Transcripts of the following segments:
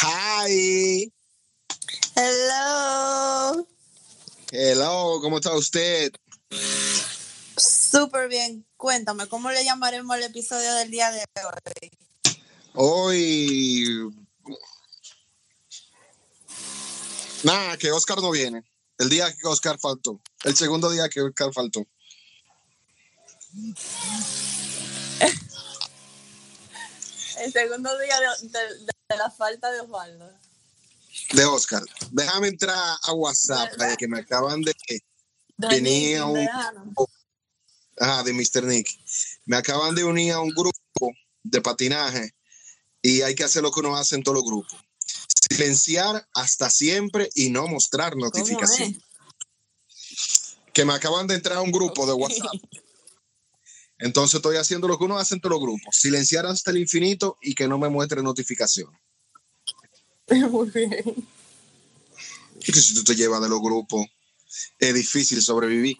Hi. Hello. Hello, ¿cómo está usted? Súper bien. Cuéntame, ¿cómo le llamaremos el episodio del día de hoy? Hoy. Nada, que Oscar no viene. El día que Oscar faltó. El segundo día que Oscar faltó. El segundo día de, la falta de Osvaldo. De Oscar. Déjame entrar a WhatsApp, ¿Verdad? que me acaban de. De Tenía Nicky, un- de Mr. Nick. Me acaban de unir a un grupo de patinaje y hay que hacer lo que uno hace en todos los grupos. Silenciar hasta siempre y no mostrar ¿Cómo notificación. Que me acaban de entrar a un grupo de WhatsApp. Entonces estoy haciendo lo que uno hace en todos los grupos. Silenciar hasta el infinito y que no me muestre notificación. Muy bien. Porque si tú te llevas de los grupos, es difícil sobrevivir.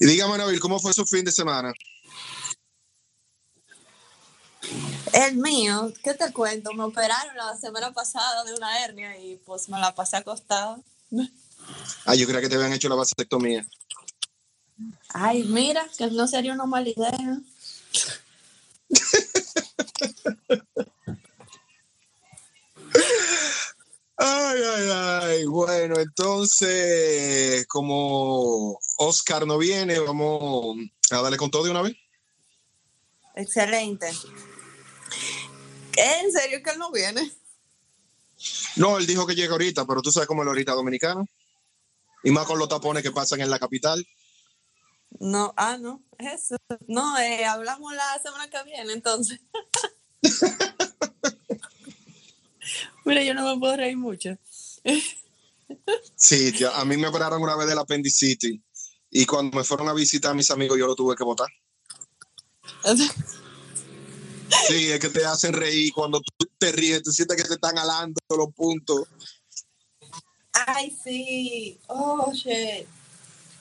Y dígame, Nabil, ¿cómo fue su fin de semana? El mío, ¿qué te cuento? Me operaron la semana pasada de una hernia y pues me la pasé acostada. Ah, yo creía que te habían hecho la vasectomía. Ay, mira, que no sería una mala idea. Ay, ay, ay. Bueno, entonces, como Oscar no viene, vamos a darle con todo de una vez. Excelente. ¿En serio que él no viene? No, él dijo que llega ahorita, pero tú sabes cómo es ahorita dominicano. Y más con los tapones que pasan en la capital. No, ah, no, eso. No, eh, hablamos la semana que viene, entonces. Mira, yo no me puedo reír mucho. Sí, a mí me operaron una vez del apendicitis. Y cuando me fueron a visitar a mis amigos, yo lo tuve que votar. Sí, es que te hacen reír cuando tú te ríes, tú sientes que te están alando los puntos. Ay, sí. Oh, shit.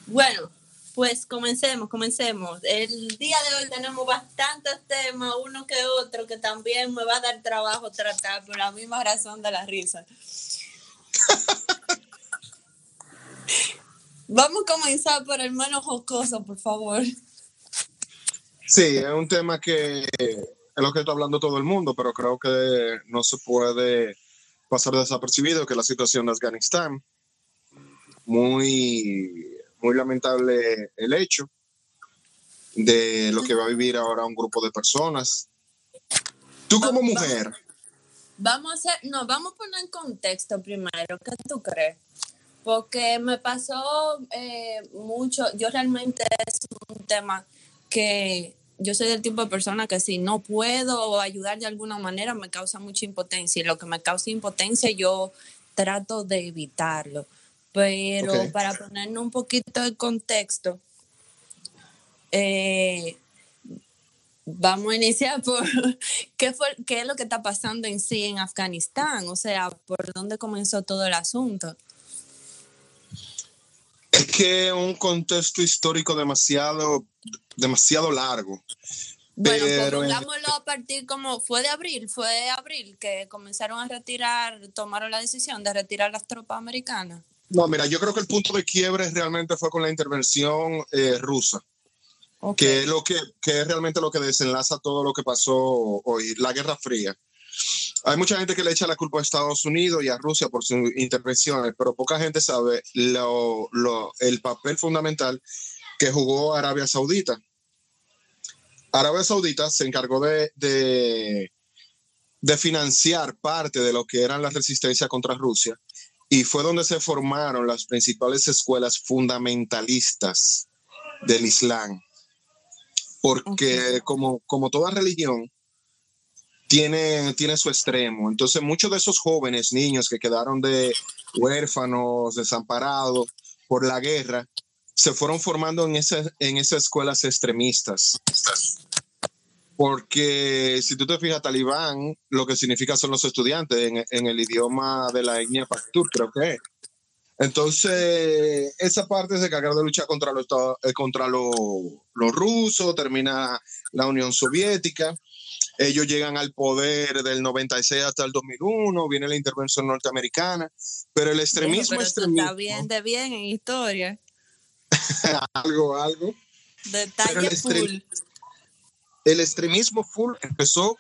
Bueno, pues comencemos, comencemos. El día de hoy tenemos bastantes temas, uno que otro, que también me va a dar trabajo tratar por la misma razón de la risa. Vamos a comenzar por el menos jocoso, por favor. Sí, es un tema que es lo que está hablando todo el mundo, pero creo que no se puede pasar desapercibido que la situación de Afganistán, muy, muy lamentable el hecho de lo que va a vivir ahora un grupo de personas. Tú como Vamos- mujer, Vamos a hacer, no, vamos a poner en contexto primero, ¿qué tú crees? Porque me pasó eh, mucho, yo realmente es un tema que yo soy del tipo de persona que si no puedo ayudar de alguna manera me causa mucha impotencia y lo que me causa impotencia yo trato de evitarlo. Pero para ponernos un poquito de contexto, eh, Vamos a iniciar por qué, fue, qué es lo que está pasando en sí en Afganistán, o sea, por dónde comenzó todo el asunto. Es que un contexto histórico demasiado, demasiado largo. Bueno, Pero- pongámoslo a partir como fue de abril, fue de abril que comenzaron a retirar, tomaron la decisión de retirar las tropas americanas. No, mira, yo creo que el punto de quiebre realmente fue con la intervención eh, rusa. Que es lo que, que es realmente lo que desenlaza todo lo que pasó hoy, la Guerra Fría. Hay mucha gente que le echa la culpa a Estados Unidos y a Rusia por sus intervenciones, pero poca gente sabe lo, lo- el papel fundamental que jugó Arabia Saudita. Arabia Saudita se encargó de, de, de financiar parte de lo que eran las resistencias contra Rusia y fue donde se formaron las principales escuelas fundamentalistas del Islam porque como, como toda religión tiene, tiene su extremo. Entonces muchos de esos jóvenes, niños que quedaron de huérfanos, desamparados por la guerra, se fueron formando en, ese, en esas escuelas extremistas. Porque si tú te fijas, talibán lo que significa son los estudiantes en, el idioma de la etnia Pashtun, creo que es. Entonces, esa parte se encarga de luchar contra los, eh, contra los rusos, termina la Unión Soviética. Ellos llegan al poder del 96 hasta el 2001, viene la intervención norteamericana, pero el extremismo extremismo, está bien de bien en historia. algo, algo. Detalle el full. El extremismo full empezó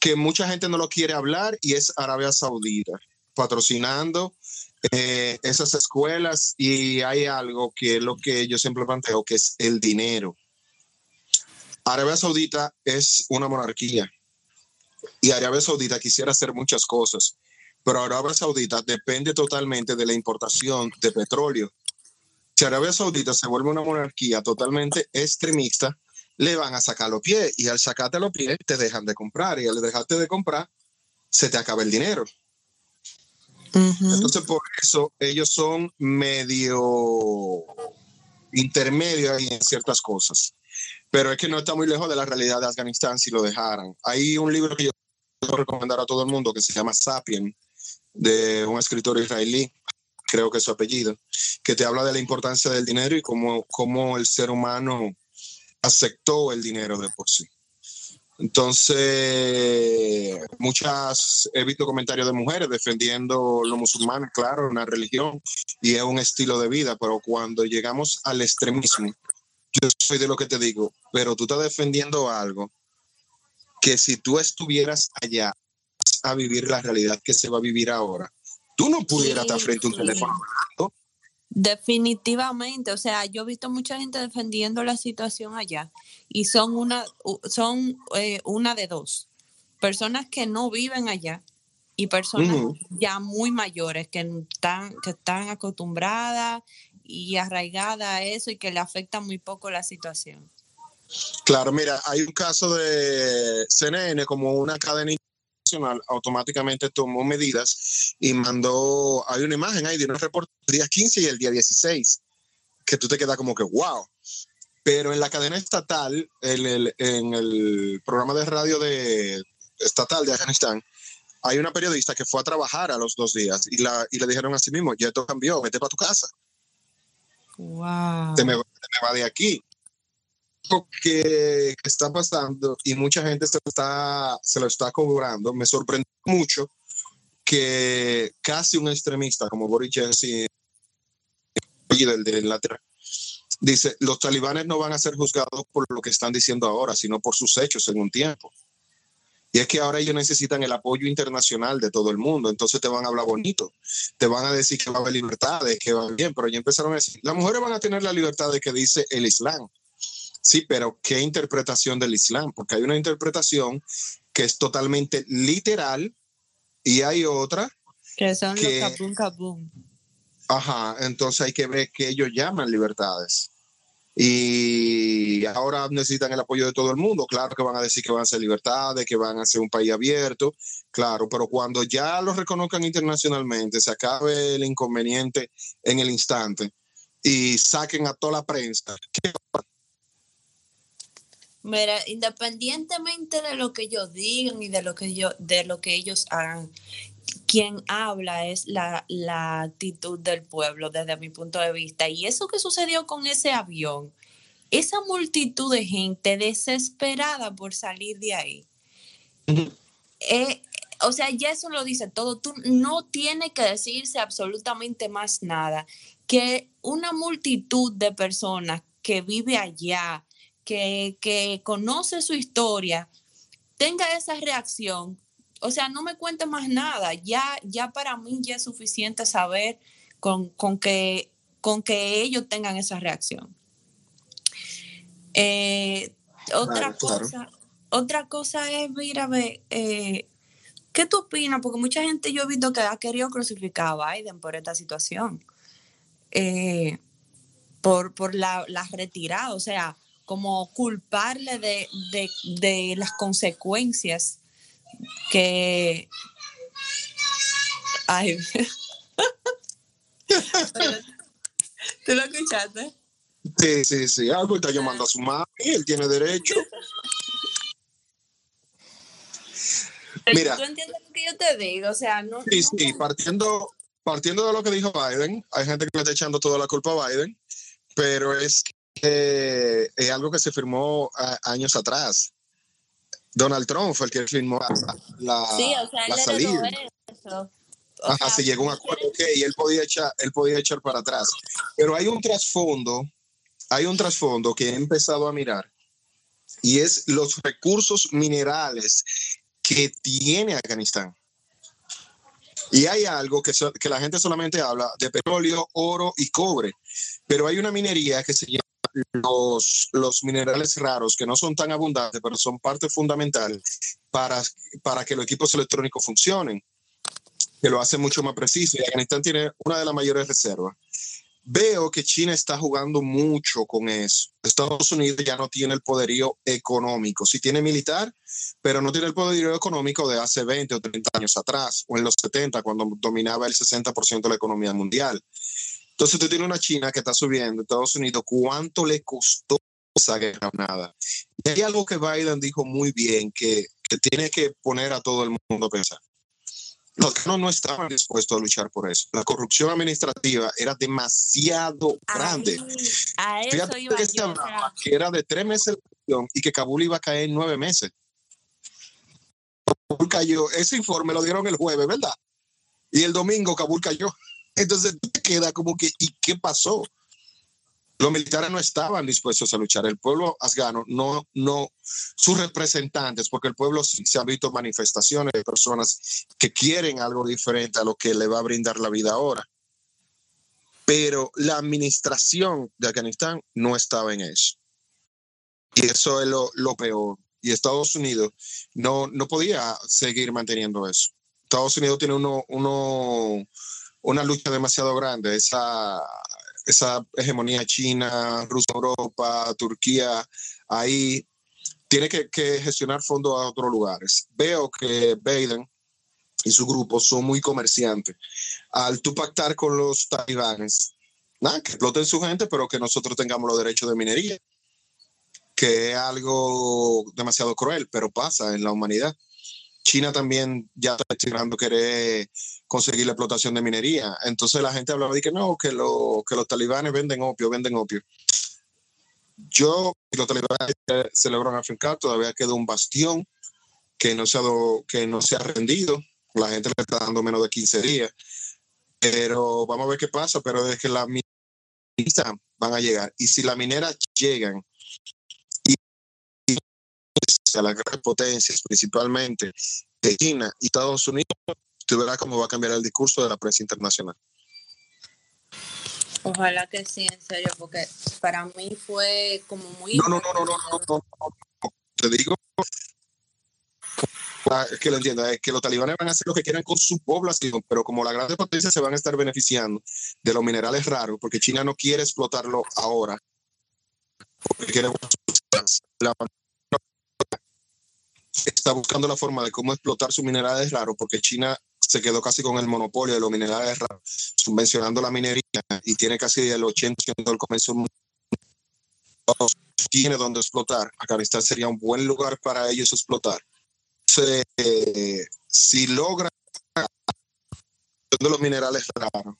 que mucha gente no lo quiere hablar y es Arabia Saudita, patrocinando eh, esas escuelas y hay algo que es lo que yo siempre planteo, que es el dinero. Arabia Saudita es una monarquía y Arabia Saudita quisiera hacer muchas cosas, pero Arabia Saudita depende totalmente de la importación de petróleo. Si Arabia Saudita se vuelve una monarquía totalmente extremista, le van a sacar los pies y al sacarte los pies te dejan de comprar y al dejarte de comprar se te acaba el dinero. Entonces por eso ellos son medio intermedios en ciertas cosas. Pero es que no está muy lejos de la realidad de Afganistán si lo dejaran. Hay un libro que yo quiero recomendar a todo el mundo que se llama Sapien, de un escritor israelí, creo que es su apellido, que te habla de la importancia del dinero y cómo, cómo el ser humano aceptó el dinero de por sí. Entonces, muchas, he visto comentarios de mujeres defendiendo los musulmanes, claro, una religión y es un estilo de vida, pero cuando llegamos al extremismo, yo soy de lo que te digo, pero tú estás defendiendo algo que si tú estuvieras allá a vivir la realidad que se va a vivir ahora, tú no pudieras estar frente a un teléfono Definitivamente, o sea, yo he visto mucha gente defendiendo la situación allá y son una, son eh, una de dos, personas que no viven allá y personas ya muy mayores que están, que están acostumbradas y arraigadas a eso y que le afecta muy poco la situación. Claro, mira, hay un caso de CNN como una cadena automáticamente tomó medidas y mandó, hay una imagen ahí de un reporte el día 15 y el día 16, que tú te quedas como que, wow. Pero en la cadena estatal, en el programa de radio de, estatal de Afganistán, hay una periodista que fue a trabajar a los dos días y, la, y le dijeron a sí mismo, ya esto cambió, vete para tu casa. Wow. Te me, me va de aquí que está pasando y mucha gente se, está, se lo está cobrando, me sorprendió mucho que casi un extremista como Boris Johnson, del de Inglaterra, dice, los talibanes no van a ser juzgados por lo que están diciendo ahora, sino por sus hechos en un tiempo. Y es que ahora ellos necesitan el apoyo internacional de todo el mundo, entonces te van a hablar bonito, te van a decir que va a haber libertades, que va bien, pero ya empezaron a decir, las mujeres van a tener la libertad de que dice el Islam, Sí, pero ¿qué interpretación del Islam? Porque hay una interpretación que es totalmente literal y hay otra que son los kabum kabum. Ajá, entonces hay que ver qué ellos llaman libertades. Y ahora necesitan el apoyo de todo el mundo. Claro que van a decir que van a ser libertades, que van a ser un país abierto, claro, pero cuando ya lo reconozcan internacionalmente, se acabe el inconveniente en el instante y saquen a toda la prensa, ¿qué Mira, independientemente de lo que ellos digan y de lo que yo, de lo que ellos hagan, quien habla es la, la actitud del pueblo desde mi punto de vista. Y eso que sucedió con ese avión, esa multitud de gente desesperada por salir de ahí. Eh, o sea, ya eso lo dice todo. Tú no tiene que decirse absolutamente más nada. Que una multitud de personas que vive allá, que, conoce su historia tenga esa reacción, o sea, no me cuente más nada, ya, ya para mí ya es suficiente saber con, que, con que ellos tengan esa reacción. Eh, otra cosa, otra cosa es, mira, eh, ¿qué tú opinas? Porque mucha gente yo he visto que ha querido crucificar a Biden por esta situación, eh, por, por la, la retirada, o sea, como culparle de, las consecuencias que... Ay. ¿Tú lo escuchaste? Sí, sí, sí. Algo está llamando a su madre, él tiene derecho. Mira. ¿Tú entiendes lo que yo te digo? O sea, no. Sí, sí, partiendo, partiendo de lo que dijo Biden, hay gente que le está echando toda la culpa a Biden, pero es es algo que se firmó años atrás. Donald Trump fue el que firmó la, sí, o sea, la salida. Ajá, se llegó a un acuerdo que y él podía echar, él podía echar para atrás. Pero hay un trasfondo, hay un trasfondo que he empezado a mirar y es los recursos minerales que tiene Afganistán. Y hay algo que, que la gente solamente habla de petróleo, oro y cobre, pero hay una minería que se llama los, los minerales raros, que no son tan abundantes, pero son parte fundamental para, para que los equipos electrónicos funcionen, que lo hace mucho más preciso. Y Afganistán tiene una de las mayores reservas. Veo que China está jugando mucho con eso. Estados Unidos ya no tiene el poderío económico. Sí tiene militar, pero no tiene el poderío económico de hace 20 o 30 años atrás, o en los 70, cuando dominaba el 60% de la economía mundial. Entonces tú tienes una China que está subiendo, Estados Unidos, ¿cuánto le costó esa guerra? Nada. Y hay algo que Biden dijo muy bien, que, que tiene que poner a todo el mundo a pensar. Los que no estaban dispuestos a luchar por eso. La corrupción administrativa era demasiado grande. a eso que, que era de tres meses y que Kabul iba a caer en nueve meses. Kabul cayó. Ese informe lo dieron el jueves, ¿verdad? Y el domingo Kabul cayó. Entonces te queda como que, ¿y qué pasó? Los militares no estaban dispuestos a luchar. El pueblo afgano no, no, sus representantes, porque el pueblo se ha visto manifestaciones de personas que quieren algo diferente a lo que le va a brindar la vida ahora. Pero la administración de Afganistán no estaba en eso. Y eso es lo, lo peor. Y Estados Unidos no, no podía seguir manteniendo eso. Estados Unidos tiene uno, uno, una lucha demasiado grande. Esa, esa hegemonía china, Rusia, Europa, Turquía, ahí tiene que, gestionar fondos a otros lugares. Veo que Biden y su grupo son muy comerciantes. Al tú pactar con los talibanes, que exploten su gente, pero que nosotros tengamos los derechos de minería, que es algo demasiado cruel, pero pasa en la humanidad. China también ya está estimando querer conseguir la explotación de minería. Entonces la gente hablaba de que no, que, que los talibanes venden opio, venden opio. Yo, los talibanes se logran afincar, todavía queda un bastión que no, se ha que no se ha rendido. La gente le está dando menos de 15 días. Pero vamos a ver qué pasa. Pero es que las mineras van a llegar. Y si las mineras llegan a las grandes potencias, principalmente de China y Estados Unidos, tú verás cómo va a cambiar el discurso de la prensa internacional. Ojalá que sí, en serio, porque para mí fue como muy... No, no, no, no, no, no, no, no, te digo que lo entienda, es que los talibanes van a hacer lo que quieran con su población, pero como las grandes potencias se van a estar beneficiando de los minerales raros, porque China no quiere explotarlo ahora, porque quiere la está buscando la forma de cómo explotar sus minerales raros, porque China se quedó casi con el monopolio de los minerales raros, subvencionando la minería y tiene casi el 80% del comercio mundial. Tiene donde explotar. Afganistán sería un buen lugar para ellos explotar. si logra de los minerales raros,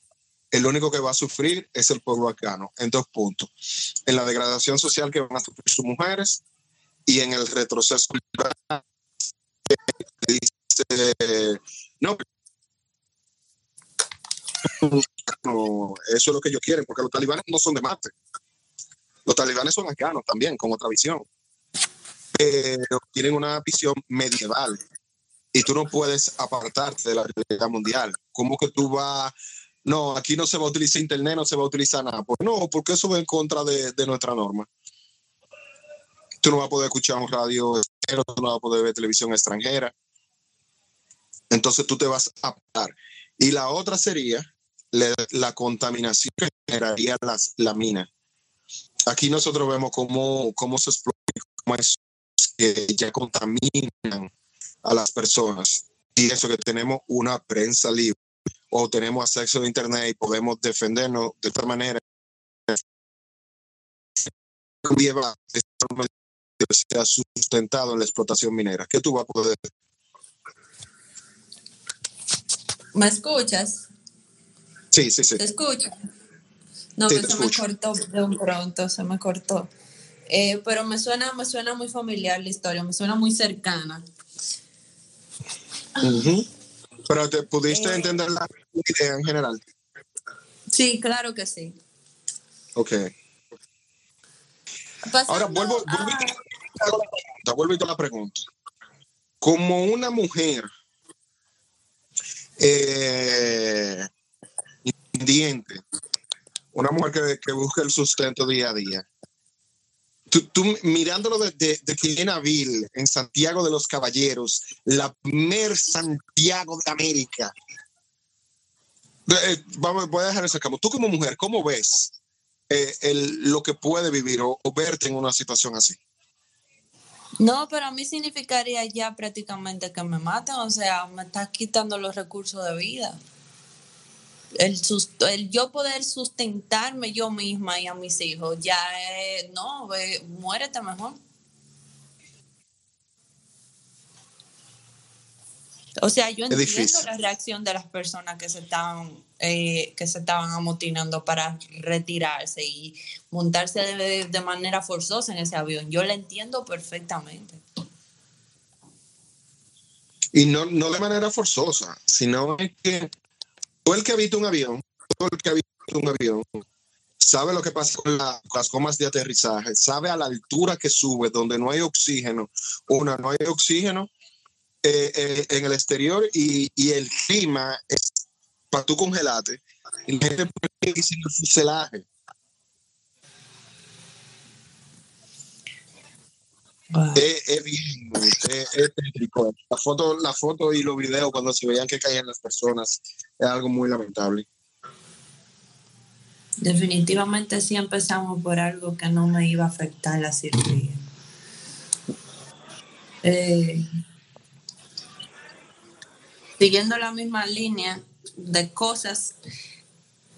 el único que va a sufrir es el pueblo afgano, en dos puntos. En la degradación social que van a sufrir sus mujeres y en el retroceso cultural no, eso es lo que ellos quieren, porque los talibanes no son de Marte. Los talibanes son afganos también, con otra visión. Pero tienen una visión medieval y tú no puedes apartarte de la realidad mundial. ¿Cómo que tú vas? No, aquí no se va a utilizar internet, no se va a utilizar nada. Pues no, porque eso va en contra de, de nuestra norma tú no vas a poder escuchar un radio extranjero, tú no vas a poder ver televisión extranjera. Entonces tú te vas a parar. Y la otra sería la, contaminación que generaría las, la mina. Aquí nosotros vemos cómo, cómo se explota, cómo es que ya contaminan a las personas. Y eso que tenemos una prensa libre o tenemos acceso a Internet y podemos defendernos de esta manera se ha sustentado en la explotación minera. ¿Qué tú vas a poder ¿Me escuchas? Sí, sí, sí. ¿Te escucho? No, se me cortó de un pronto, se me cortó. Eh, pero me suena, me suena muy familiar la historia, me suena muy cercana. Pero te pudiste eh. entender la idea en general. Sí, claro que sí. Ok. Ahora vuelvo, vuelvo, a... vuelvo a la pregunta. Como una mujer eh, independiente, una mujer que, que busca el sustento día a día, tú, mirándolo desde de, Vil, en Santiago de los Caballeros, la primer Santiago de América. Eh, vamos, voy a dejar eso acá. Tú como mujer, ¿cómo ves eh, lo que puede vivir o, verte en una situación así? No, pero a mí significaría ya prácticamente que me maten, o sea, me estás quitando los recursos de vida el, el, yo poder sustentarme yo misma y a mis hijos, ya no, muérete mejor. O sea, yo entiendo la reacción de las personas que se estaban, eh, que se estaban amotinando para retirarse y montarse de, de, manera forzosa en ese avión. Yo la entiendo perfectamente. Y no, no de manera forzosa, sino que todo el que habita un avión, todo el que habita un avión, sabe lo que pasa con, las comas de aterrizaje, sabe a la altura que sube, donde no hay oxígeno. Una, no hay oxígeno eh, eh, en el exterior y, el clima es para tú congelarte. Y la gente puede el fuselaje. Es, bien, es. La foto, la foto y los videos cuando se veían que caían las personas es algo muy lamentable. Definitivamente sí empezamos por algo que no me iba a afectar la cirugía. Eh, siguiendo la misma línea de cosas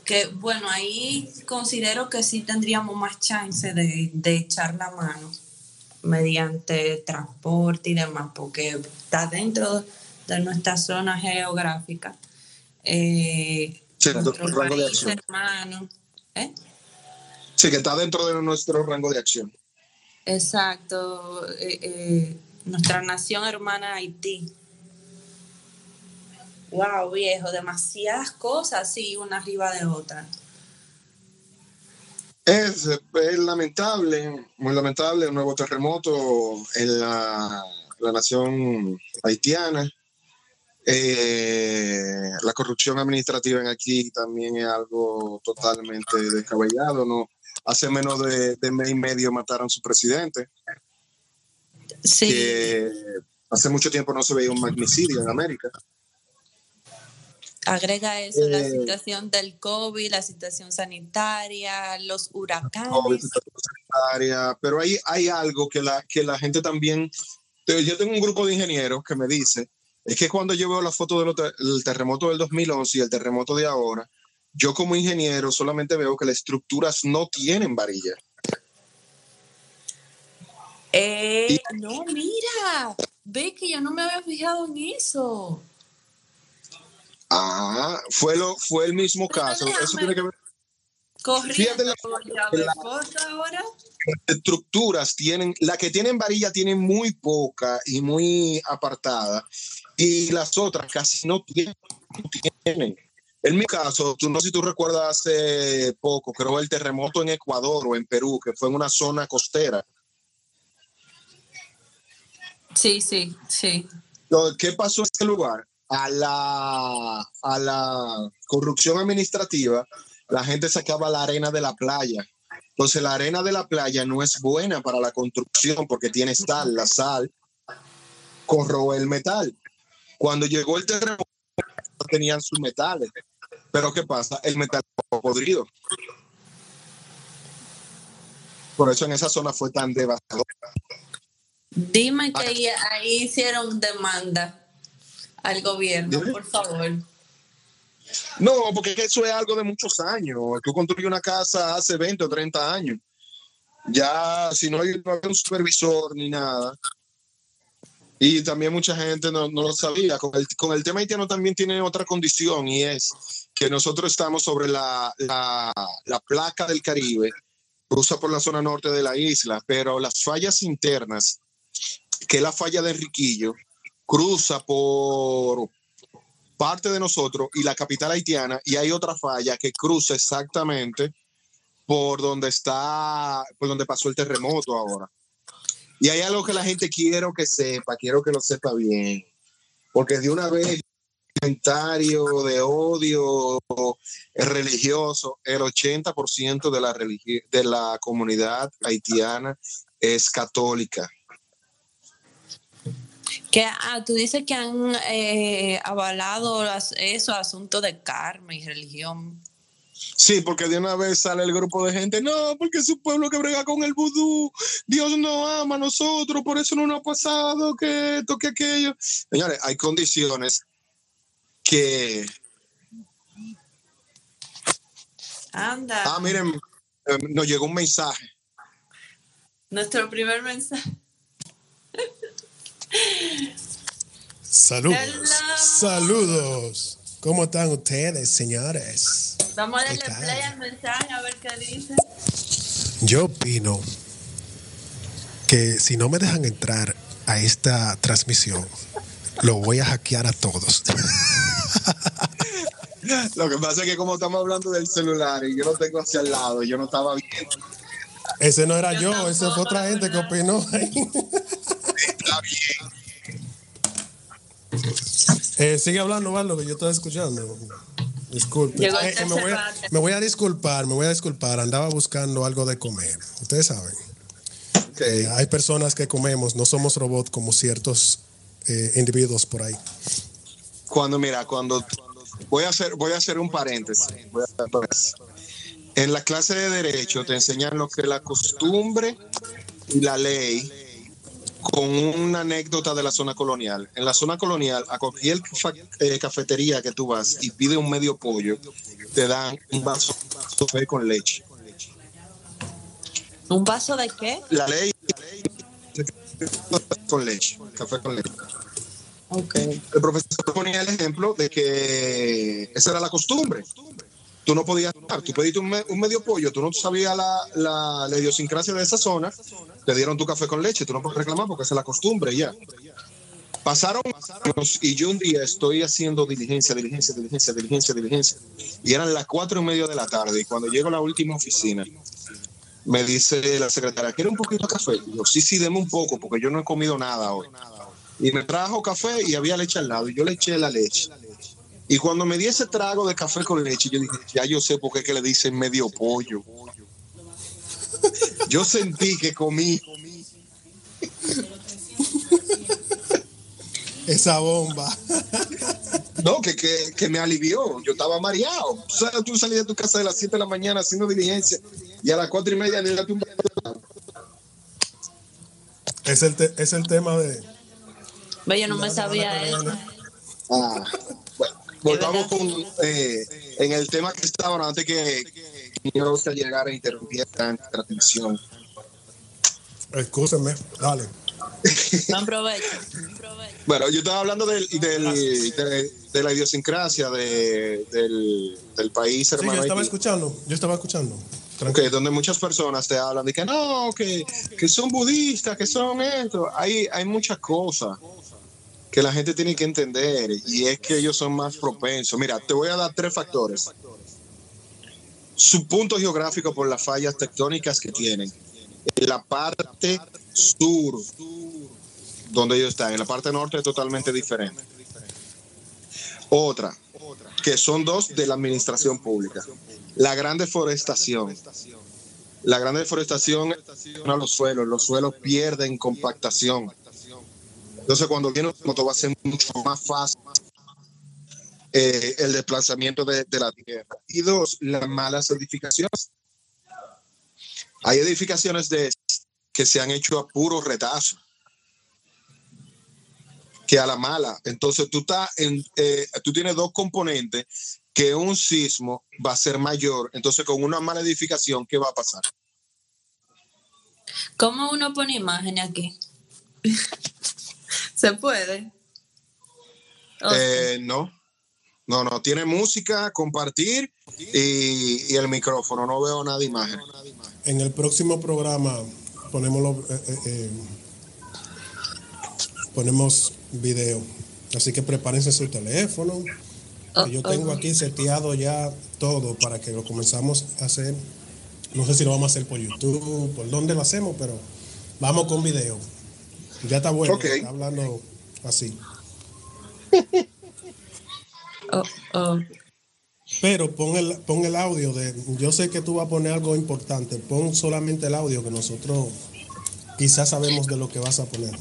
que, bueno, ahí considero que sí tendríamos más chance de, de echar la mano mediante transporte y demás, porque está dentro de nuestra zona geográfica. Eh, sí, rango de acción. Hermano, ¿eh? Sí, que está dentro de nuestro rango de acción. Exacto. Eh, nuestra nación hermana Haití. Wow, viejo, demasiadas cosas, sí, una arriba de otra. Es, lamentable, muy lamentable, un nuevo terremoto en la, nación haitiana. Eh, la corrupción administrativa en aquí también es algo totalmente descabellado. ¿no? Hace menos de, mes y medio mataron a su presidente. Sí. hace mucho tiempo no se veía un magnicidio en América. Agrega eso, la eh, situación del COVID, la situación sanitaria, los huracanes. pero hay, hay algo que la, que la gente también... Yo tengo un grupo de ingenieros que me dice, es que cuando yo veo la foto del terremoto del 2011 y el terremoto de ahora, yo como ingeniero solamente veo que las estructuras no tienen varilla. Eh, no, mira, ve que yo no me había fijado en eso. Ah, fue, lo, fue el mismo caso. Eso tiene que ver. Corriendo, la, ahora. Las estructuras tienen, la que tienen varilla tienen muy poca y muy apartada, y las otras casi no tienen. En mi caso, tú no sé si tú recuerdas hace poco, creo el terremoto en Ecuador o en Perú, que fue en una zona costera. Sí, sí, sí. ¿Qué pasó en ese lugar? A la, a la corrupción administrativa, la gente sacaba la arena de la playa. Entonces la arena de la playa no es buena para la construcción porque tiene sal. La sal corroe el metal. Cuando llegó el terremoto tenían sus metales. Pero ¿qué pasa? El metal podrido. Por eso en esa zona fue tan devastador. Dime que ahí hicieron demanda al gobierno, por favor. No, porque eso es algo de muchos años. Tú construyes una casa hace 20 o 30 años. Ya, si no hay, un supervisor ni nada. Y también mucha gente no, lo sabía. Con el, con el tema haitiano también tiene otra condición y es que nosotros estamos sobre la, la, la placa del Caribe, cruza por la zona norte de la isla, pero las fallas internas, que es la falla de Enriquillo, cruza por parte de nosotros y la capital haitiana, y hay otra falla que cruza exactamente por donde está, por donde pasó el terremoto ahora. Y hay algo que la gente quiero que sepa, quiero que lo sepa bien, porque de una vez comentario de odio religioso, el 80% de la, de la comunidad haitiana es católica. Que, ah, tú dices que han eh, avalado eso, asunto de karma y religión. Sí, porque de una vez sale el grupo de gente, no, porque es un pueblo que brega con el vudú, Dios no ama a nosotros, por eso no nos ha pasado que esto, que aquello. Señores, hay condiciones que... Anda. Ah, miren, eh, nos llegó un mensaje. Nuestro primer mensaje. Saludos. Saludos. ¿Cómo están ustedes, señores? Vamos a darle play al mensaje a ver qué dice. Yo opino que si no me dejan entrar a esta transmisión, lo voy a hackear a todos. Lo que pasa es que como estamos hablando del celular y yo lo tengo hacia el lado, yo no estaba viendo. Ese no era yo, yo ese fue otra gente que opinó. Eh, sigue hablando, Valdo, que yo estaba escuchando. Disculpe. Eh, me, voy a, me, voy a, disculpar, me voy a disculpar. Andaba buscando algo de comer. Ustedes saben. Okay. Eh, hay personas que comemos, no somos robots como ciertos eh, individuos por ahí. Cuando, mira, cuando voy a hacer, voy a hacer un paréntesis. En la clase de derecho te enseñan lo que es la costumbre y la ley con una anécdota de la zona colonial. En la zona colonial, a cualquier eh, cafetería que tú vas y pide un medio pollo, te dan un vaso de café con leche. ¿Un vaso de qué? La ley con leche, café con leche. Okay. El profesor ponía el ejemplo de que esa era la costumbre. Tú no podías tú pediste un, medio pollo, tú no sabías la, la, la, idiosincrasia de esa zona, te dieron tu café con leche, tú no puedes reclamar porque es la costumbre ya. Pasaron y yo un día estoy haciendo diligencia, diligencia, diligencia, diligencia, diligencia. Y eran las cuatro y media de la tarde y cuando llego a la última oficina, me dice la secretaria, ¿quiere un poquito de café? Y yo, sí, sí, deme un poco porque yo no he comido nada hoy. Y me trajo café y había leche al lado y yo le eché la leche. Y cuando me di ese trago de café con leche, yo dije, ya yo sé por qué que le dicen medio pollo. Yo sentí que comí. Esa bomba. No, que, que, que, me alivió. Yo estaba mareado. Tú, sabes, tú salías de tu casa de las 7 de la mañana haciendo diligencia y a las 4 y media le un es el, te, es el tema de. Yo no me sabía eso. Ah, volvamos con eh, en el tema que estaba antes que yo se llegara a interrumpir tanta atención. Escúchame, dale. Bueno, yo estaba hablando del, del, de, de, la idiosincrasia de, del, del, país hermano. Sí, yo estaba escuchando, yo estaba escuchando. Okay, donde muchas personas te hablan de que no, que, que son budistas, que son esto. Hay, hay muchas cosas que la gente tiene que entender y es que ellos son más propensos. Mira, te voy a dar tres factores. Su punto geográfico por las fallas tectónicas que tienen. En la parte sur, donde ellos están, en la parte norte es totalmente diferente. Otra, que son dos de la administración pública. La gran deforestación. La gran deforestación a los suelos, los suelos pierden compactación entonces, cuando viene el moto va a ser mucho más fácil eh, el desplazamiento de, de, la tierra. Y dos, las malas edificaciones. Hay edificaciones de, que se han hecho a puro retazo, que a la mala. Entonces, tú, estás en, eh, tú tienes dos componentes que un sismo va a ser mayor. Entonces, con una mala edificación, ¿qué va a pasar? ¿Cómo uno pone imagen aquí? ¿Se puede? Eh, no. No, no, tiene música, compartir y, el micrófono. No veo nada de imagen. En el próximo programa ponemos eh, eh, eh, ponemos video. Así que prepárense su teléfono. yo tengo aquí seteado ya todo para que lo comenzamos a hacer. No sé si lo vamos a hacer por YouTube, por dónde lo hacemos, pero vamos con video. Ya está bueno, está hablando así. Oh, oh. Pero pon el, pon el audio de. Yo sé que tú vas a poner algo importante. Pon solamente el audio que nosotros quizás sabemos de lo que vas a poner.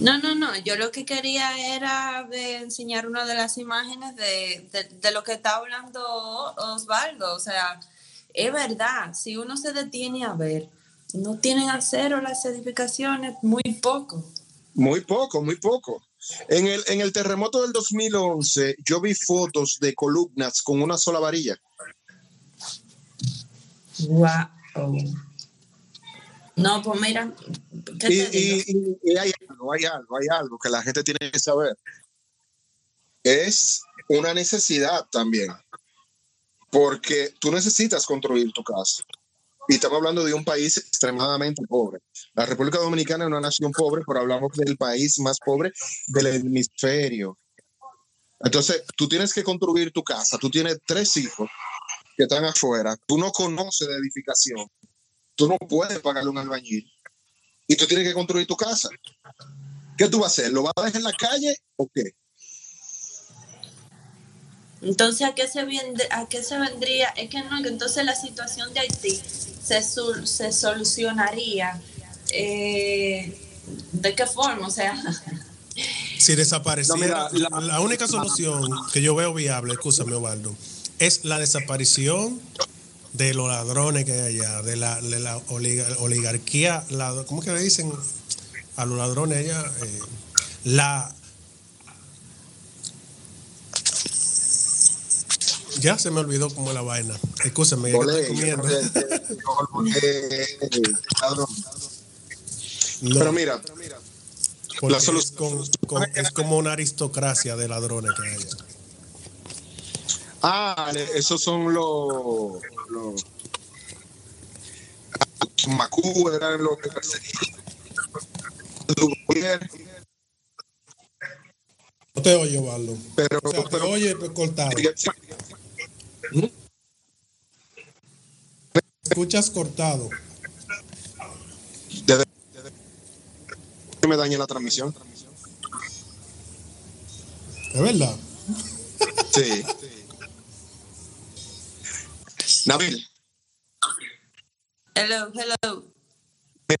No, no, no. Yo lo que quería era de enseñar una de las imágenes de, de lo que está hablando Osvaldo. O sea, es verdad. Si uno se detiene a ver, no tienen acero las edificaciones, muy poco. Muy poco, muy poco. En el, en el terremoto del 2011, yo vi fotos de columnas con una sola varilla. Wow. No, pues mira. y, hay algo, hay algo, hay algo que la gente tiene que saber. Es una necesidad también. Porque tú necesitas construir tu casa. Y estamos hablando de un país extremadamente pobre. La República Dominicana es una nación pobre, pero hablamos del país más pobre del hemisferio. Entonces, tú tienes que construir tu casa. Tú tienes tres hijos que están afuera. Tú no conoces de edificación. Tú no puedes pagarle un albañil. Y tú tienes que construir tu casa. ¿Qué tú vas a hacer? ¿Lo vas a dejar en la calle o qué? Entonces, ¿a qué se, a qué se vendría? Es que no, entonces la situación de Haití se, se solucionaría. Eh, ¿De qué forma? O sea... Si desapareciera, la, única solución que yo veo viable, escúchame Ovaldo, es la desaparición de los ladrones que hay allá, de la, de la oligarquía, la, ¿cómo que le dicen a los ladrones allá? Eh, la Ya se me olvidó como la vaina. Escúchame, que estoy comiendo. Pero mira, la solución es, como una aristocracia de ladrones que hay. Ah, esos son los. los Macú eran los que perseguían. No te oye, Valdo. Pero, o sea, te oye cortado. Escuchas cortado. Desde, que me dañe la transmisión. ¿Es verdad? Sí. Nabil. Hello, hello. Te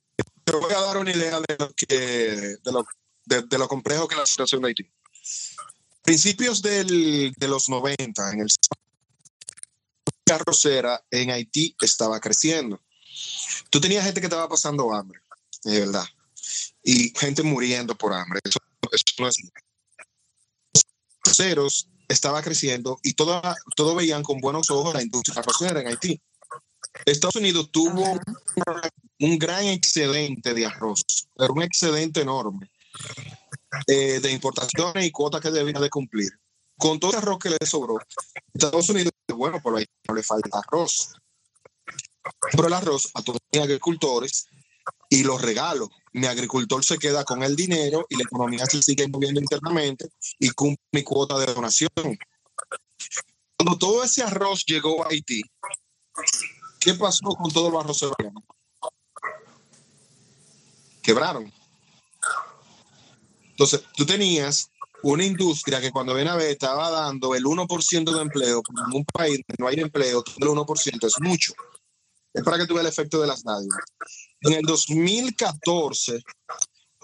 voy a dar una idea de lo que de lo, de, lo complejo que es la situación de Haití. Principios del, de los 90, en el carrocera en Haití estaba creciendo. Tú tenías gente que estaba pasando hambre, de verdad, y gente muriendo por hambre. Eso, no es. Los estaba creciendo y todo, todo veían con buenos ojos la industria arrocera en Haití. Estados Unidos tuvo un gran excedente de arroz, pero un excedente enorme eh, de importaciones y cuotas que debía de cumplir con todo el arroz que le sobró, Estados Unidos, bueno, por ahí no le falta arroz. Pero el arroz a todos mis agricultores y los regalo. Mi agricultor se queda con el dinero y la economía se sigue moviendo internamente y cumple mi cuota de donación. Cuando todo ese arroz llegó a Haití, ¿qué pasó con todos los arroceros? Quebraron. Entonces, tú tenías una industria que cuando ven a ver estaba dando el 1% de empleo, en un país no hay empleo, el 1% es mucho. Es para que tú veas el efecto de las nadias. En el 2014,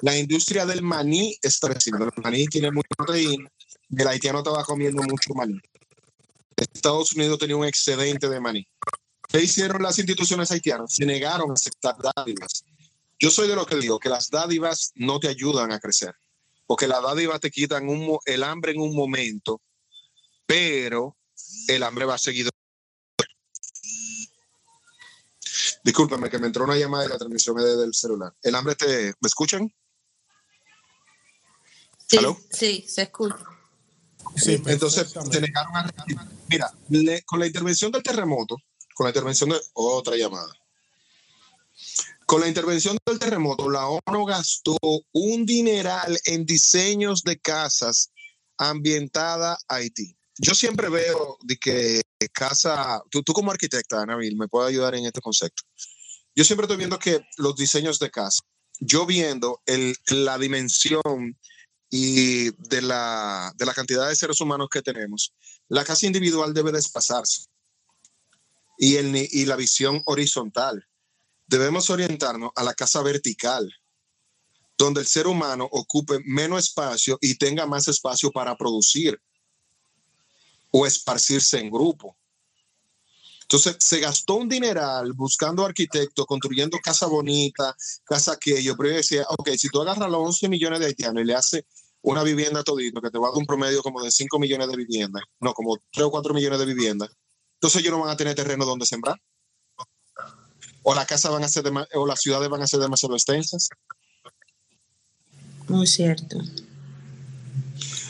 la industria del maní está creciendo. El maní tiene mucha proteína el haitiano estaba comiendo mucho maní. Estados Unidos tenía un excedente de maní. ¿Qué hicieron las instituciones haitianas? Se negaron a aceptar dádivas. Yo soy de lo que digo, que las dádivas no te ayudan a crecer porque la dádiva te quitan un, el hambre en un momento, pero el hambre va seguido. Discúlpame que me entró una llamada de la transmisión desde el celular. ¿El hambre te... ¿Me escuchan? Sí, sí, se escucha. Sí, Entonces se negaron a Mira, con la intervención del terremoto, con la intervención de otra llamada, con la intervención del terremoto, la ONU gastó un dineral en diseños de casas ambientada a Haití. Yo siempre veo de que casa, tú, tú como arquitecta, Anavil, me puedes ayudar en este concepto. Yo siempre estoy viendo que los diseños de casa, yo viendo la dimensión y de la, de la cantidad de seres humanos que tenemos, la casa individual debe desplazarse y, el, y la visión horizontal. Debemos orientarnos a la casa vertical, donde el ser humano ocupe menos espacio y tenga más espacio para producir o esparcirse en grupo. Entonces se gastó un dineral buscando arquitectos, construyendo casa bonita, casa aquello, pero yo decía, ok, si tú agarras los 11 millones de haitianos y le haces una vivienda todito, que te va a dar un promedio como de 5 millones de viviendas, no, como 3 o 4 millones de viviendas, entonces ellos no van a tener terreno donde sembrar. O la casa van a ser, o las ciudades van a ser demasiado extensas. Muy cierto.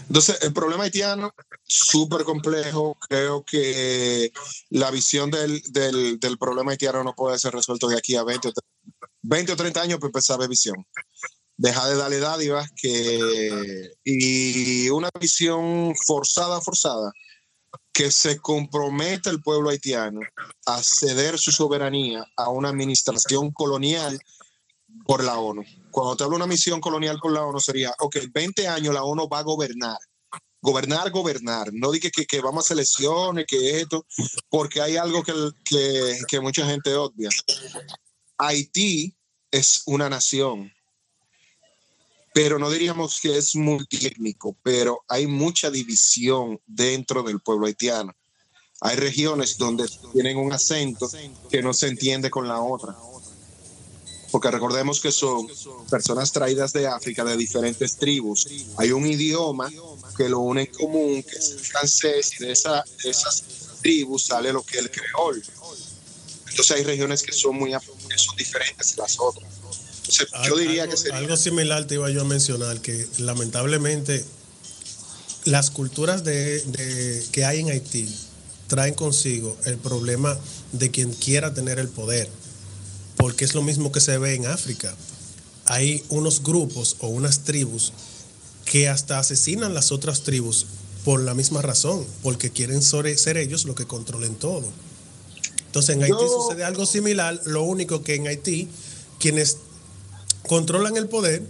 Entonces, el problema haitiano, súper complejo. Creo que la visión del, del, del, problema haitiano no puede ser resuelto de aquí a 20 o, 20 o 30 años para empezar a ver visión. Deja de darle dádivas que, y una visión forzada, forzada, que se comprometa el pueblo haitiano a ceder su soberanía a una administración colonial por la ONU. Cuando te hablo de una misión colonial por la ONU sería, ok, 20 años la ONU va a gobernar. Gobernar, gobernar. No dije que, que vamos a elecciones, que esto, porque hay algo que, que, que mucha gente obvia. Haití es una nación, pero no diríamos que es multiétnico, pero hay mucha división dentro del pueblo haitiano. Hay regiones donde tienen un acento que no se entiende con la otra porque recordemos que son personas traídas de África de diferentes tribus. Hay un idioma que lo une en común, que es el francés, y de, esa, esas tribus sale lo que es el creol. Entonces hay regiones que son muy que son diferentes de las otras. Entonces, yo diría que sería... Algo similar te iba yo a mencionar, que lamentablemente las culturas de, que hay en Haití traen consigo el problema de quien quiera tener el poder porque es lo mismo que se ve en África. Hay unos grupos o unas tribus que hasta asesinan las otras tribus por la misma razón, porque quieren ser ellos los que controlen todo. Entonces en Haití sucede algo similar, lo único que en Haití quienes controlan el poder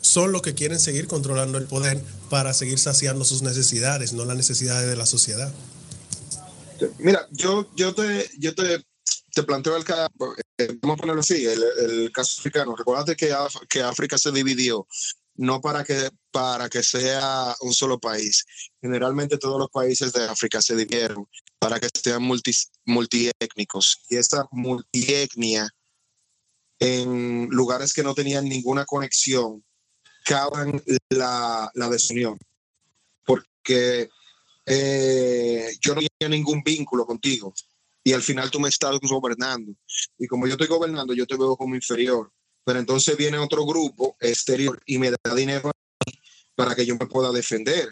son los que quieren seguir controlando el poder para seguir saciando sus necesidades, no las necesidades de la sociedad. Mira, yo, yo, te, yo te te planteo el caso, eh, vamos a ponerlo así, el, caso africano. Recuerda que, que África se dividió no para que, para que sea un solo país. Generalmente todos los países de África se dividieron para que sean multi, multiétnicos. Y esta multietnia en lugares que no tenían ninguna conexión causan la, la desunión. Porque eh, yo no tenía ningún vínculo contigo y al final tú me estás gobernando. Y como yo estoy gobernando, yo te veo como inferior. Pero entonces viene otro grupo exterior y me da dinero para que yo me pueda defender.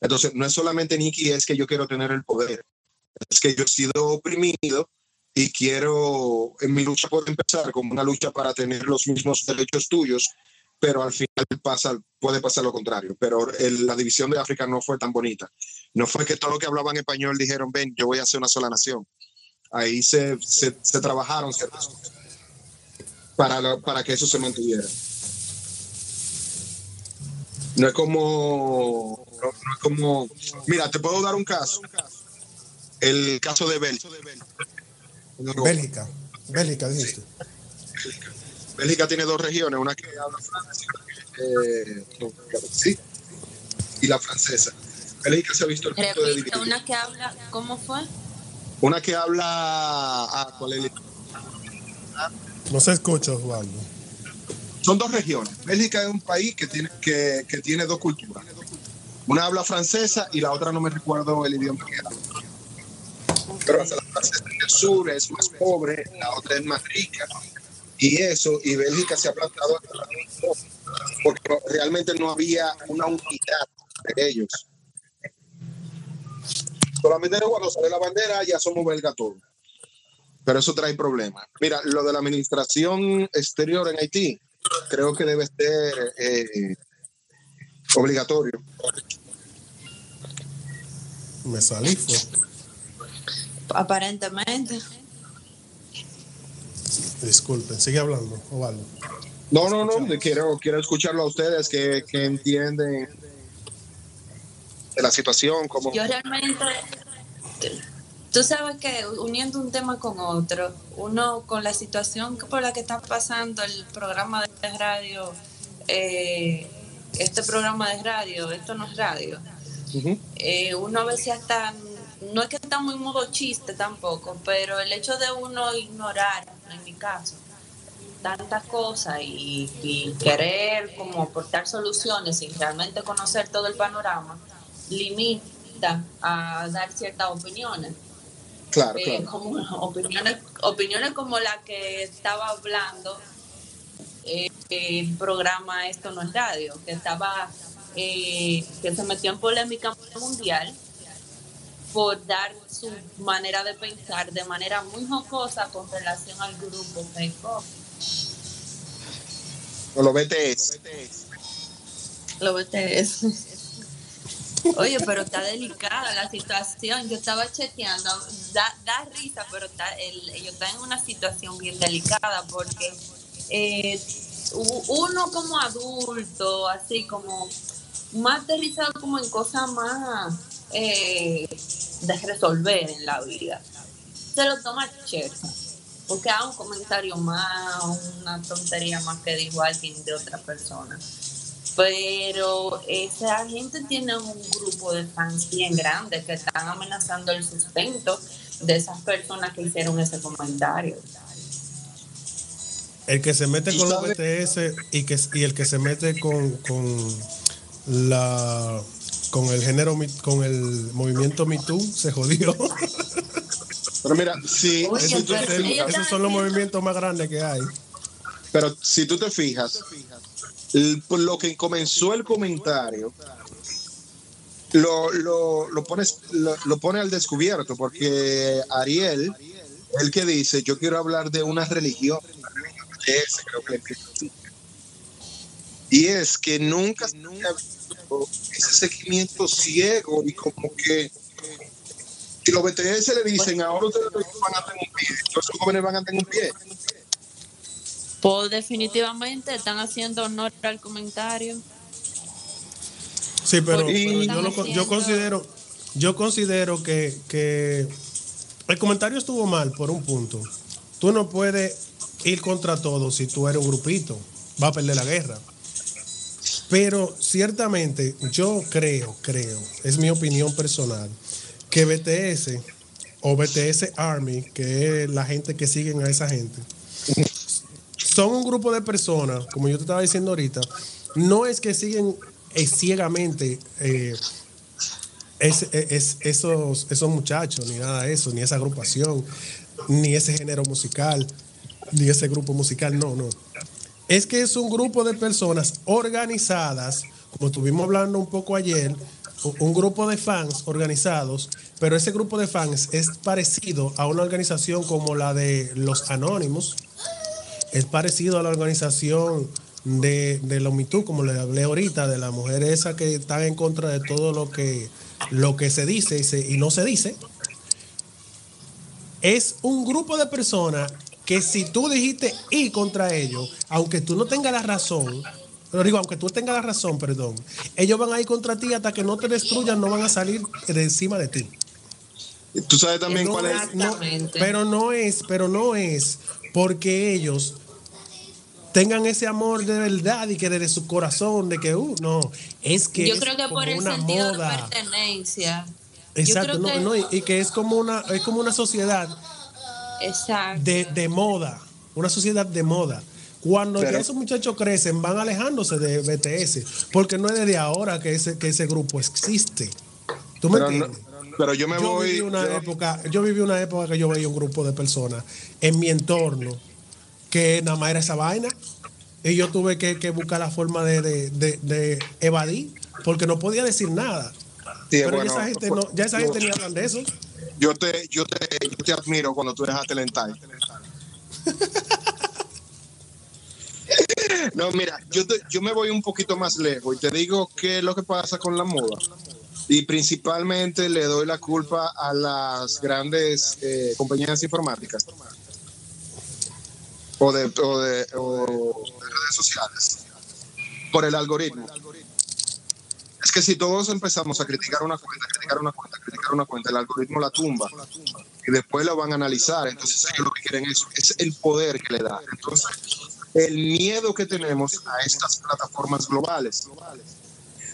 Entonces, no es solamente Nicky, es que yo quiero tener el poder. Es que yo he sido oprimido y quiero, en mi lucha puede empezar como una lucha para tener los mismos derechos tuyos, pero al final pasa, puede pasar lo contrario. Pero la división de África no fue tan bonita. No fue que todos los que hablaban español dijeron, ven, yo voy a hacer una sola nación ahí se, se, trabajaron ciertas cosas para, para que eso se mantuviera. No es como, no, es como, mira, te puedo dar un caso. El caso de Bélgica. Bélgica, Bélgica, dijiste. Bélgica. tiene dos regiones, una que habla francés eh, sí, y la francesa. Bélgica se ha visto el punto de Una que habla, ¿cómo fue? Una que habla. Ah, ¿cuál es? No se escucha, Osvaldo. Son dos regiones. Bélgica es un país que tiene, que, que tiene dos culturas. Una habla francesa y la otra no me recuerdo el idioma que habla. Pero la francesa en el sur es más pobre, la otra es más rica. Y eso, y Bélgica se ha plantado porque realmente no había una unidad de ellos. Solamente cuando sale la bandera ya somos belga todos. Pero eso trae problemas. Mira, lo de la administración exterior en Haití, creo que debe ser eh, obligatorio. Me salí. Aparentemente. Disculpen, sigue hablando, Ovaldo. No, no, no, quiero, quiero escucharlo a ustedes que, que entienden de la situación. Como... Yo realmente, tú sabes que uniendo un tema con otro, uno con la situación por la que está pasando el programa de radio, eh, este programa de radio, esto no es radio, eh, uno a veces hasta, no es que está muy modo chiste tampoco, pero el hecho de uno ignorar, en mi caso, tantas cosas y, y, querer como aportar soluciones sin realmente conocer todo el panorama, limita a dar ciertas opiniones. Claro, eh, Como opiniones, opiniones como la que estaba hablando eh, el programa Esto no es radio, que estaba eh, que se metió en polémica mundial por dar su manera de pensar de manera muy jocosa con relación al grupo Facebook. O los BTS. Los BTS. Oye, pero está delicada la situación. Yo estaba chequeando, da, da risa, pero está, el, ellos están en una situación bien delicada porque eh, uno como adulto, así como más aterrizado como en cosas más eh, de resolver en la vida, se lo toma cherza. Porque haga un comentario más, una tontería más que dijo alguien de otra persona pero esa gente tiene un grupo de fans bien grande que están amenazando el sustento de esas personas que hicieron ese comentario. El que se mete con los BTS y, que, y el que se mete con, con la con el género con el movimiento Me Too se jodió. Pero mira, si esos son los movimientos más grandes que hay. Pero si tú te fijas, por lo que comenzó el comentario, lo, lo, lo, pones, lo, pone al descubierto, porque Ariel, el que dice, yo quiero hablar de una religión, y es que nunca, nunca ese seguimiento ciego y como que si los BTS le dicen ahora ustedes van a tener un pie, los jóvenes van a tener un pie pues definitivamente están haciendo honor al comentario. Sí, pero, yo, considero, yo considero que, que el comentario estuvo mal por un punto. Tú no puedes ir contra todo si tú eres un grupito. Va a perder la guerra. Pero ciertamente yo creo, creo, es mi opinión personal, que BTS o BTS Army, que es la gente que siguen a esa gente, son un grupo de personas, como yo te estaba diciendo ahorita, no es que siguen eh, ciegamente eh, esos, esos muchachos, ni nada de eso, ni esa agrupación, ni ese género musical, ni ese grupo musical, no, no. Es que es un grupo de personas organizadas, como estuvimos hablando un poco ayer, un grupo de fans organizados, pero ese grupo de fans es parecido a una organización como la de los Anónimos, es parecido a la organización de, de los MeToo, como le hablé ahorita, de la mujer esa que está en contra de todo lo que, lo que se dice y, y no se dice. Es un grupo de personas que si tú dijiste ir contra ellos, aunque tú no tengas la razón, pero digo, aunque tú tengas la razón, perdón, ellos van a ir contra ti hasta que no te destruyan, no van a salir de encima de ti. Tú sabes también cuál es. pero no es, pero no es porque ellos tengan ese amor de verdad y que desde su corazón, de que, uh, no, es que. Yo creo que por el sentido de pertenencia. Exacto, no, y, que es como una, es como una sociedad De, de moda, una sociedad de moda. Cuando esos muchachos crecen, van alejándose de BTS, porque no es desde ahora que ese, que ese grupo existe. ¿Tú me entiendes? Pero yo me voy. Viví una época, yo viví una época que yo veía un grupo de personas en mi entorno que nada más era esa vaina. Y yo tuve que, buscar la forma de, evadir, porque no podía decir nada. Pero esa gente no, ya esa gente ni hablan de eso. Yo te, yo te, yo te admiro cuando tú dejaste el hentai. No, mira, yo, yo me voy un poquito más lejos y te digo qué es lo que pasa con la moda. Y principalmente le doy la culpa a las grandes eh, compañías informáticas o de, o de, redes sociales por el algoritmo. Es que si todos empezamos a criticar una cuenta, criticar una cuenta, criticar una cuenta, el algoritmo la tumba y después la van a analizar. Entonces ellos lo que quieren es, es el poder que le da. Entonces el miedo que tenemos a estas plataformas globales.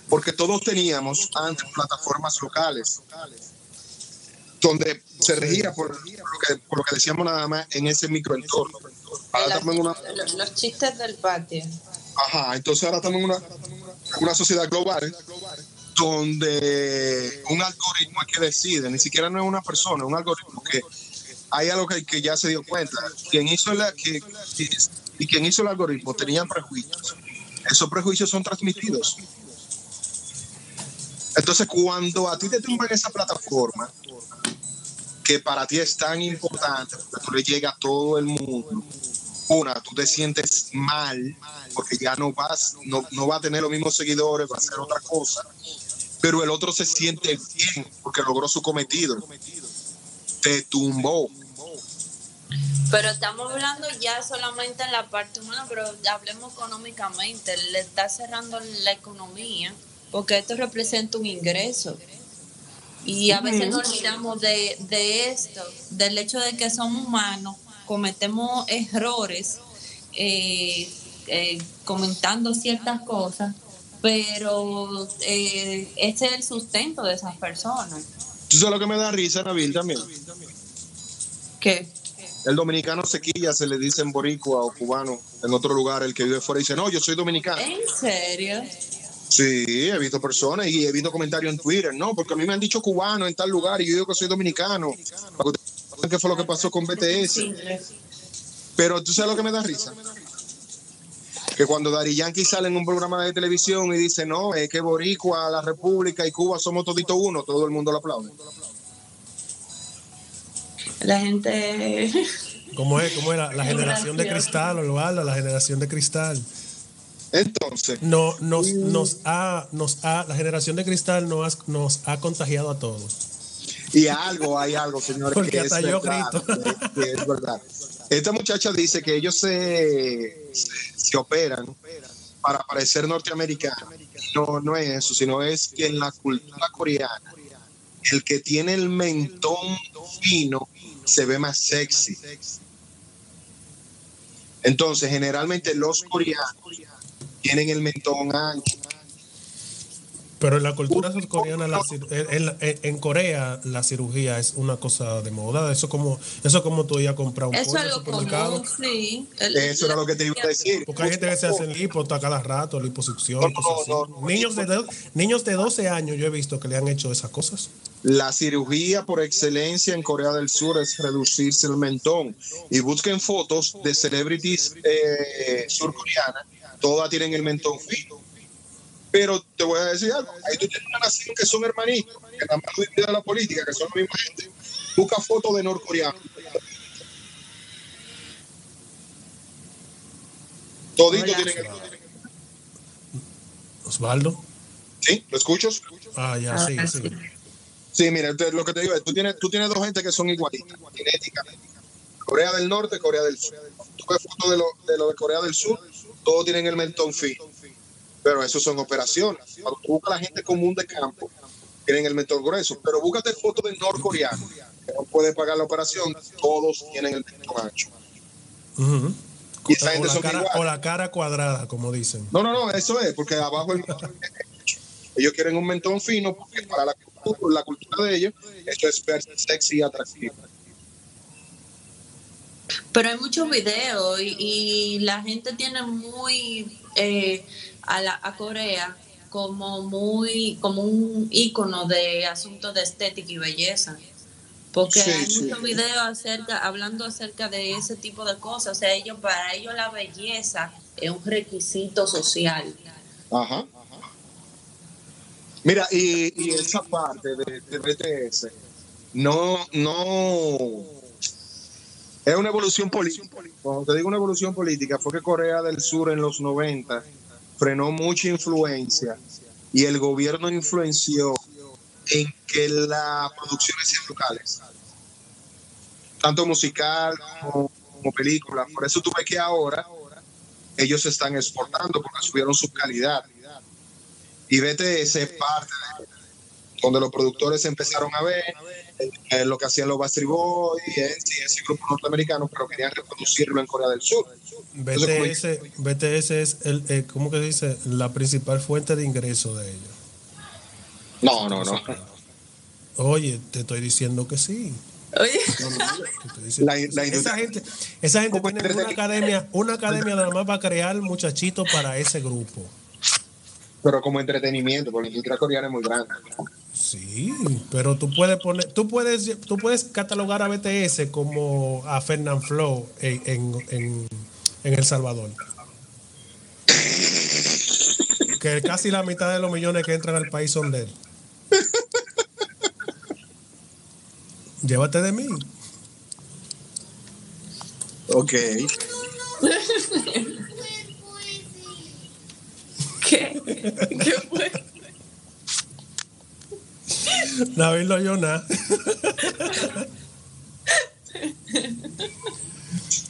Porque todos teníamos antes plataformas locales, donde se regía por, lo que, por lo que decíamos nada más en ese microentorno. Ahora una, los chistes del patio. Ajá, entonces ahora estamos en una, una sociedad global donde un algoritmo es que decide, ni siquiera no es una persona, un algoritmo que hay algo que, que ya se dio cuenta. Quien hizo la, que, y quien hizo el algoritmo tenían prejuicios. Esos prejuicios son transmitidos. Entonces, cuando a ti te tumban esa plataforma, que para ti es tan importante, porque tú le llega a todo el mundo, una, tú te sientes mal, porque ya no vas, no, no va a tener los mismos seguidores, va a hacer otra cosa, pero el otro se siente bien porque logró su cometido. Te tumbó pero estamos hablando ya solamente en la parte humana, pero hablemos económicamente. Le está cerrando la economía porque esto representa un ingreso. Y a veces nos olvidamos de, de esto, del hecho de que somos humanos, cometemos errores eh, eh, comentando ciertas cosas, pero eh, este es el sustento de esas personas. Eso es lo que me da risa, Nabil, también. ¿Qué? el dominicano sequilla se le dice en boricua o cubano en otro lugar, el que vive fuera dice, no, yo soy dominicano. ¿En serio? Sí, he visto personas y he visto comentarios en Twitter, no, porque a mí me han dicho cubano en tal lugar y yo digo que soy dominicano. ¿Qué fue lo que pasó con BTS? Pero tú sabes lo que me da risa. Que cuando Dari Yankee sale en un programa de televisión y dice, no, es que Boricua, la República y Cuba somos todito uno, todo el mundo lo aplaude. La gente... ¿Cómo es? ¿Cómo era? La generación de cristal, Osvaldo, la generación de cristal. Entonces. No, nos, nos, ha, nos ha, la generación de cristal nos, nos ha contagiado a todos. Y algo, hay algo, señores. Porque hasta yo grito. es verdad. Esta muchacha dice que ellos se, se, operan para parecer norteamericanos. No, no es eso, sino es que en la cultura coreana, el que tiene el mentón fino se ve más sexy. Entonces, generalmente los coreanos tienen el mentón ancho. Pero en la cultura surcoreana, en, Corea, la cirugía es una cosa de moda. Eso como eso como tú ibas a comprar un Eso es lo común, sí. eso era lo que te iba a decir. Porque hay gente que se hace lipo a cada rato, liposucción, niños, de, niños de 12 años yo he visto que le han hecho esas cosas. La cirugía por excelencia en Corea del Sur es reducirse el mentón. Y busquen fotos de celebrities eh, surcoreanas, todas tienen el mentón fino. Pero te voy a decir algo, ahí tú tienes una nación que son hermanitos, que están más de la política, que son la misma gente. Busca fotos de norcoreanos. Todito tienen el Osvaldo. ¿Sí? ¿Lo escuchas? Ah, ya, sí, sí. Sí, mira, lo que te digo es, tú tienes, tú tienes dos gente que son igualitas, genéticamente. Corea del Norte, Corea del Sur. Tú ves fotos de lo, de lo de Corea del Sur, todos tienen el mentón fino. Pero eso son operaciones. Cuando tú buscas a la gente común de campo, tienen el mentón grueso. Pero búscate fotos de norcoreano, que no puede pagar la operación, todos tienen el mentón ancho. y esa gente o, la cara, o la cara cuadrada, como dicen. No, no, no, eso es, porque abajo el ellos quieren un mentón fino porque para la la cultura de ellos, eso es sexy y atractivo. Pero hay muchos videos y, la gente tiene muy eh, a, la, a Corea como muy como un icono de asuntos de estética y belleza. Porque hay muchos videos acerca hablando acerca de ese tipo de cosas. O sea ellos para ellos la belleza es un requisito social. Ajá. Mira, y, esa parte de, de, BTS no, no es una evolución política. Cuando te digo una evolución política, fue que Corea del Sur en los 90 frenó mucha influencia y el gobierno influenció en que las producciones sean locales, tanto musical como, como película. Por eso tú ves que ahora ellos se están exportando porque subieron su calidad y BTS es parte de donde los productores empezaron a ver eh, lo que hacían los Bastry Boys y ese, grupo norteamericano, pero querían reproducirlo en Corea del Sur. BTS, BTS es, el, eh, ¿cómo que dice? La principal fuente de ingreso de ellos. No, no, no. Oye, te estoy diciendo que sí. Oye. esa gente, esa gente tiene una academia, una academia nada más para crear muchachitos para ese grupo pero como entretenimiento, porque la industria coreana es muy grande. Sí, pero tú puedes poner, tú puedes, tú puedes catalogar a BTS como a Fernand Flow en, en, en, El Salvador. que casi la mitad de los millones que entran al país son de él. Llévate de mí. Ok. ¿Qué? ¿Qué fue? David lo oyó nada.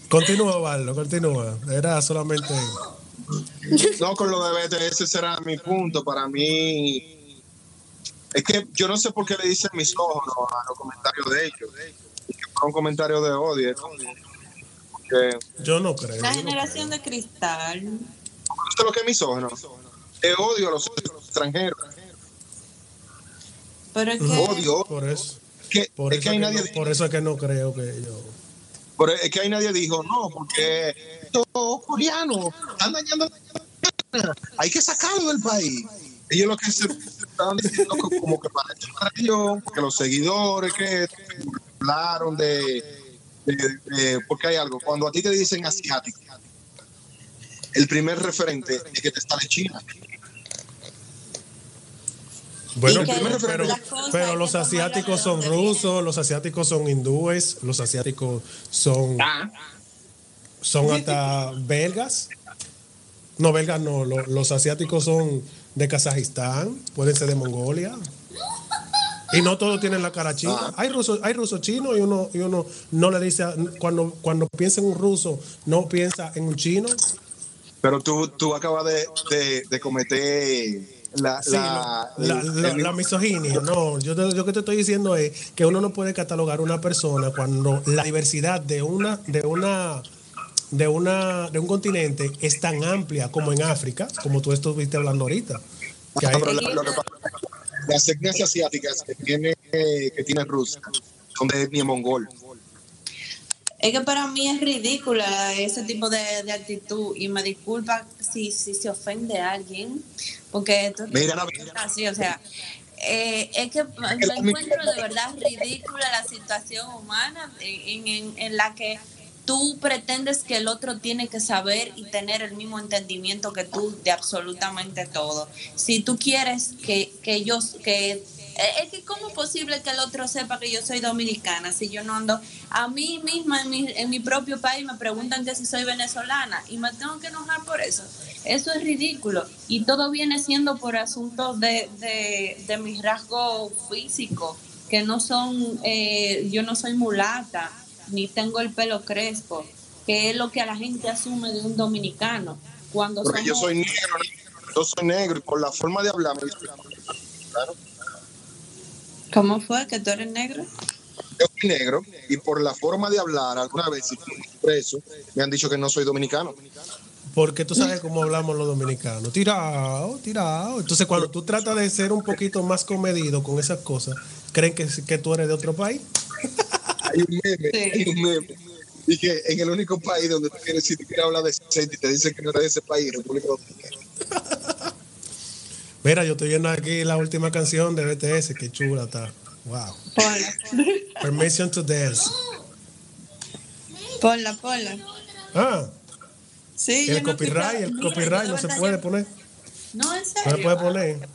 continúa, Valdo, continúa. Era solamente. No, con lo de BTS será mi punto. Para mí, es que yo no sé por qué le dicen mis ojos a los comentarios de ellos. Que fue un comentario de odio. yo no creo. La generación de cristal. ¿Esto es lo que es misógino? odio a los extranjeros. Pero es que... Odio. Por eso. por, eso que nadie no, por eso es que no creo que yo... es que ahí nadie dijo, no, porque estos coreanos están dañando hay que sacarlo del país. Ellos lo que se estaban diciendo como que para ellos, que los seguidores que hablaron de, de, porque hay algo, cuando a ti te dicen asiático, el primer referente es que te está de China. Bueno, pero, pero, los asiáticos son rusos, los asiáticos son hindúes, los asiáticos son ah. son hasta belgas. No, belgas no, los, asiáticos son de Kazajistán, pueden ser de Mongolia. Y no todos tienen la cara china. Ah. Hay rusos, hay rusos chinos y uno, y uno no le dice, cuando, cuando piensa en un ruso, no piensa en un chino. Pero tú, tú acabas de, de cometer la, la, misoginia. No, yo, yo que te estoy diciendo es que uno no puede catalogar una persona cuando la diversidad de una, de una, de una, de un continente es tan amplia como en África, como tú estuviste hablando ahorita. las etnias asiáticas que tiene, que tiene Rusia son de etnia mongol. Es que para mí es ridícula ese tipo de, actitud y me disculpa si, si se ofende a alguien, porque esto es así, o sea, eh, es que me encuentro de verdad ridícula la situación humana en, en, en, la que tú pretendes que el otro tiene que saber y tener el mismo entendimiento que tú de absolutamente todo. Si tú quieres que, que ellos, que es que cómo es posible que el otro sepa que yo soy dominicana si yo no ando a mí misma en mi, en mi propio país me preguntan que si soy venezolana y me tengo que enojar por eso. Eso es ridículo. Y todo viene siendo por asuntos de, de, de mis rasgos físicos que no son eh, yo no soy mulata ni tengo el pelo crespo que es lo que a la gente asume de un dominicano cuando Porque yo soy negro yo soy negro y por la forma de hablar claro ¿Cómo fue que tú eres negro? Yo soy negro y por la forma de hablar, alguna vez, si preso, me han dicho que no soy dominicano. Porque tú sabes cómo hablamos los dominicanos. Tirado, tirado. Entonces, cuando tú tratas de ser un poquito más comedido con esas cosas, ¿creen que, que tú eres de otro país? hay un meme, hay un meme. Y que en el único país donde tú quieres, si tú quieres hablar de gente y te dicen que no eres de ese país, República Dominicana. Mira, yo estoy viendo aquí la última canción de BTS, qué chula está. Wow. Permission to dance. Ponla, ponla. Ah. Sí, el copyright, el copyright no se puede poner. No, en serio. ¿No puede poner?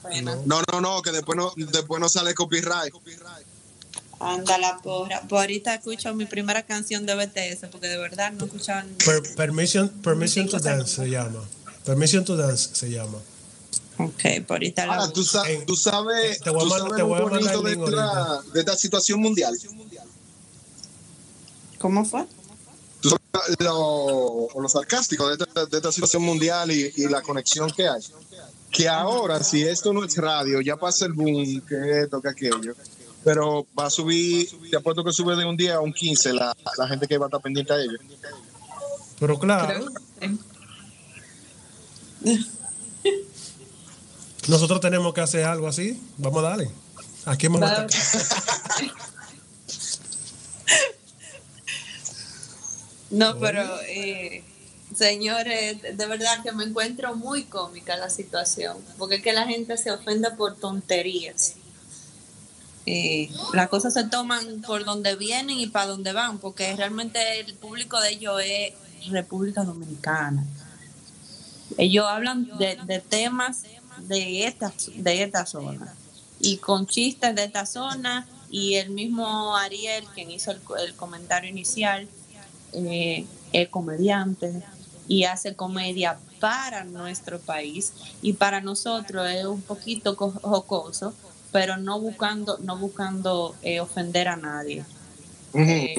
No, no, no, que después no, después no sale copyright. Anda la porra. Por ahorita escucho mi primera canción de BTS porque de verdad no escuchaban. permission permission to Dance se llama. Permission to Dance se llama. Ok, por ahorita la. Ah, tú, sabes, tú sabes, te voy a, tú sabes bonito de esta, de esta situación mundial. ¿Cómo fue? Tú sabes lo, lo sarcástico de esta, de esta situación mundial y, y la conexión que hay que ahora, si esto no es radio, ya pasa el boom, que esto, que aquello, pero va a subir, te apuesto que sube de un día a un 15 la, la gente que va a estar pendiente a ello. Pero claro. Nosotros tenemos que hacer algo así. Vamos a darle. ¿A quién vamos a No, pero eh, señores, de verdad que me encuentro muy cómica la situación, porque es que la gente se ofende por tonterías. Eh, las cosas se toman por donde vienen y para donde van, porque realmente el público de ellos es República Dominicana. Ellos hablan de, temas de esta, de esta zona y con chistes de esta zona y el mismo Ariel, quien hizo el, comentario inicial, eh, es comediante y hace comedia para nuestro país y para nosotros es un poquito jocoso pero no buscando, no buscando eh, ofender a nadie. Eh,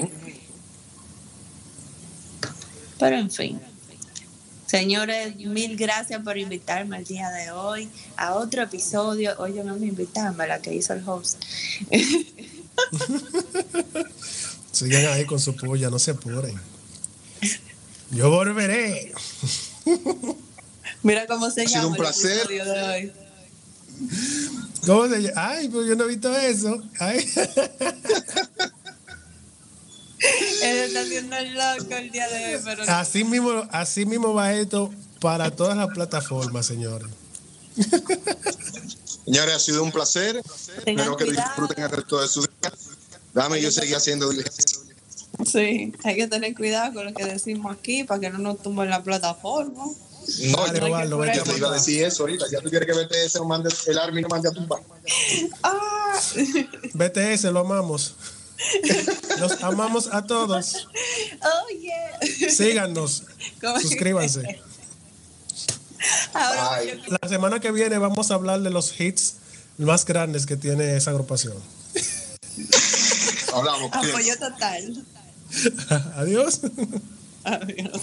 pero en fin. Señores, mil gracias por invitarme el día de hoy a otro episodio. Oye, no me invitaron, la que hizo el host. Sigan ahí con su polla, no se apuren. Yo volveré. Mira cómo se ha llama sido un placer. el episodio de hoy. ¿Cómo se llama? Ay, pues yo no he visto eso. Ay. Él está haciendo el loco el día de hoy, pero así mismo, así mismo va esto para todas las plataformas, señores. Señores, ha sido un placer. Espero que disfruten el resto de su día. Dame, yo seguí haciendo Sí, hay que tener cuidado con lo que decimos aquí para que no nos tumben la plataforma. No, yo te iba a decir eso ahorita. Ya tú quieres que BTS no mande, el Army no mande a tumbar. Ah. BTS, lo amamos. Los amamos a todos. Oh, yeah. Síganos. Suscríbanse. La semana que viene vamos a hablar de los hits más grandes que tiene esa agrupación. Hablamos. Apoyo total. Adiós. Adiós.